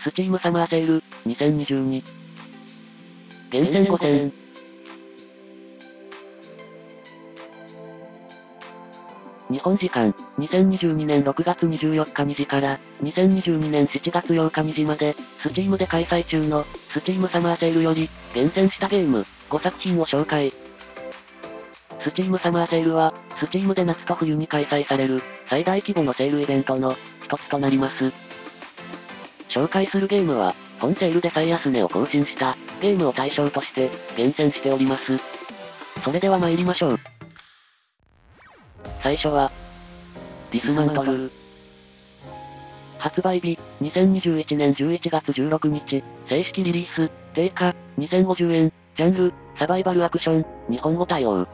Steam サマーセール、2022。厳選5選。日本時間、2022年6月24日2時から、2022年7月8日2時まで、 Steam で開催中の、 Steam サマーセールより、厳選したゲーム、5作品を紹介。 Steam サマーセールは、 Steam で夏と冬に開催される、最大規模のセールイベントの、一つとなります。紹介するゲームは、本セールで最安値を更新した、ゲームを対象として、厳選しております。それでは参りましょう。最初は、ディスマントルー。発売日、2021年11月16日、正式リリース、定価、2050円、ジャンル、サバイバルアクション、日本語対応。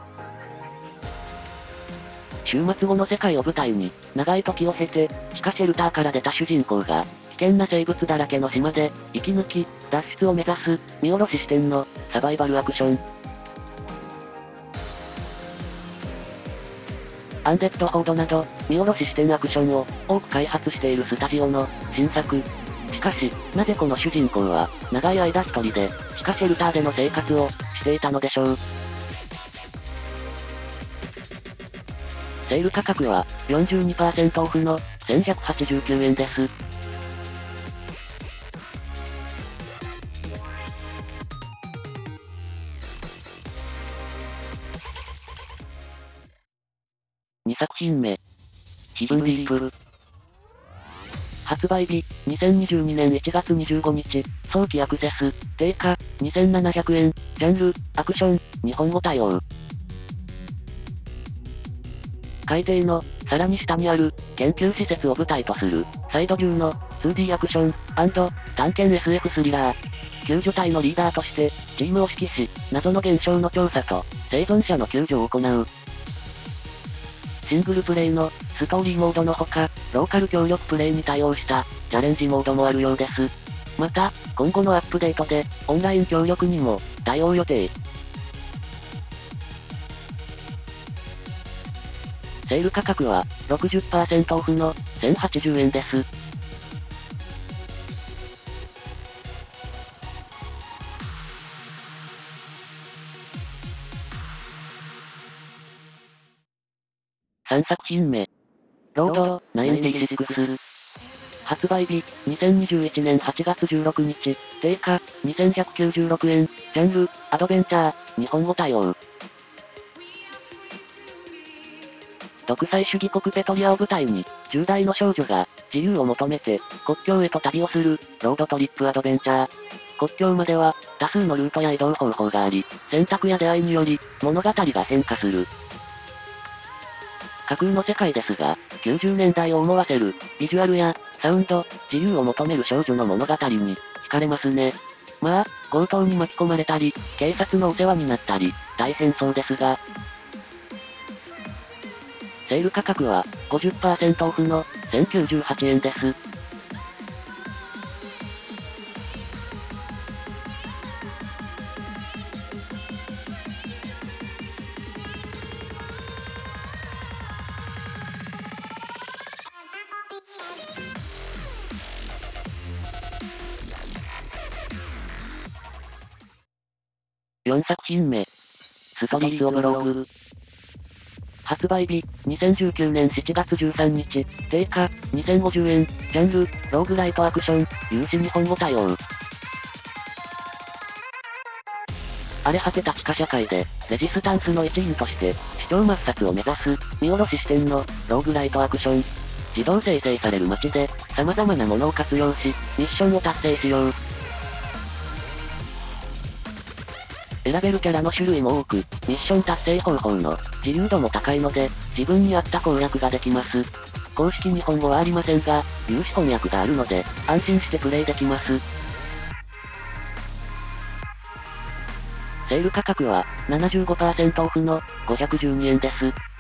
週末後の世界を舞台に、長い時を経て、地下シェルターから出た主人公が、危険な生物だらけの島で、生き抜き、脱出を目指す、見下ろし視点の、サバイバルアクション。アンデッドホードなど、見下ろし視点アクションを多く開発しているスタジオの新作。しかし、なぜこの主人公は、長い間一人で、地下シェルターでの生活をしていたのでしょう。セール価格は42%オフの1189円です。2作品目。ヒブンディープル。発売日、2022年1月25日、早期アクセス、定価、2700円、ジャンル、アクション、日本語対応。海底の、さらに下にある、研究施設を舞台とする、サイドビューの、2D アクション、探検 SF スリラー。救助隊のリーダーとして、チームを指揮し、謎の現象の調査と、生存者の救助を行う。シングルプレイの、ストーリーモードのほか、ローカル協力プレイに対応した、チャレンジモードもあるようです。また、今後のアップデートで、オンライン協力にも、対応予定。セール価格は、60%オフの、1080円です。3作品目。ロード、96。発売日、2021年8月16日、定価、2196円、ジャンル、アドベンチャー、日本語対応。独裁主義国ペトリアを舞台に、10代の少女が、自由を求めて、国境へと旅をする、ロードトリップアドベンチャー。国境までは、多数のルートや移動方法があり、選択や出会いにより、物語が変化する。架空の世界ですが、90年代を思わせる、ビジュアルや、サウンド、自由を求める少女の物語に、惹かれますね。まあ、強盗に巻き込まれたり、警察のお世話になったり、大変そうですが。セール価格は、50%オフの、1098円です。4作品目。ストリートオブローグ。発売日、2019年7月13日、定価、2050円、ジャンル、ローグライトアクション、有志日本語対応。荒れ果てた地下社会で、レジスタンスの一員として、視聴抹殺を目指す、見下ろし視点の、ローグライトアクション。自動生成される街で、様々なものを活用し、ミッションを達成しよう。選べるキャラの種類も多く、ミッション達成方法の自由度も高いので、自分に合った攻略ができます。公式日本語はありませんが、有志翻訳があるので、安心してプレイできます。セール価格は75%オフの512円です。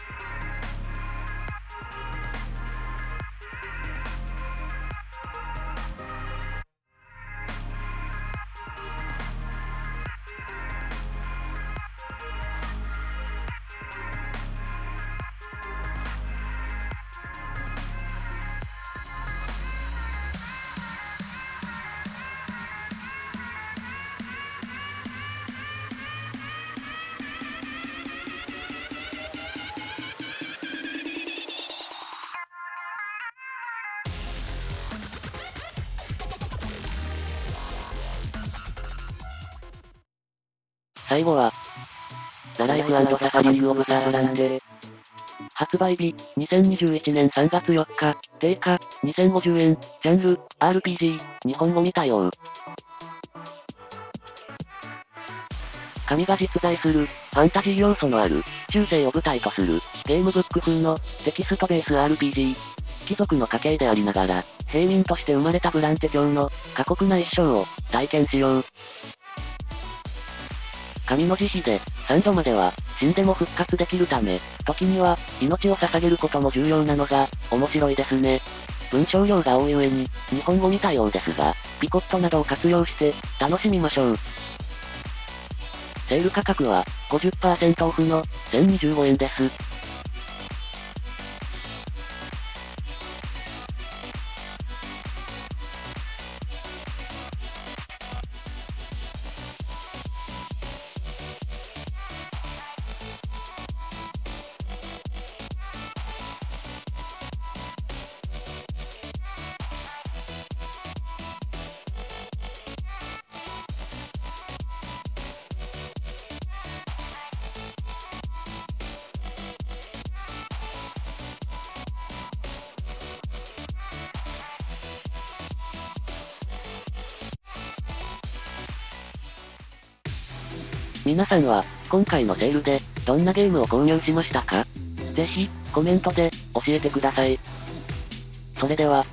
最後は、ザライフサファリングオブサーランデ。発売日、2021年3月4日、定価、2050円、ジャンル、RPG、日本語未対応。神が実在する、ファンタジー要素のある、中世を舞台とする、ゲームブック風の、テキストベース RPG。貴族の家系でありながら、平民として生まれたブランテ教の、過酷な一生を、体験しよう。神の慈悲で、3度までは、死んでも復活できるため、時には、命を捧げることも重要なのが、面白いですね。文章量が多い上に、日本語見たようですが、ピコットなどを活用して、楽しみましょう。セール価格は、50%オフの、1025円です。皆さんは、今回のセールで、どんなゲームを購入しましたか？ぜひ、コメントで、教えてください。それでは、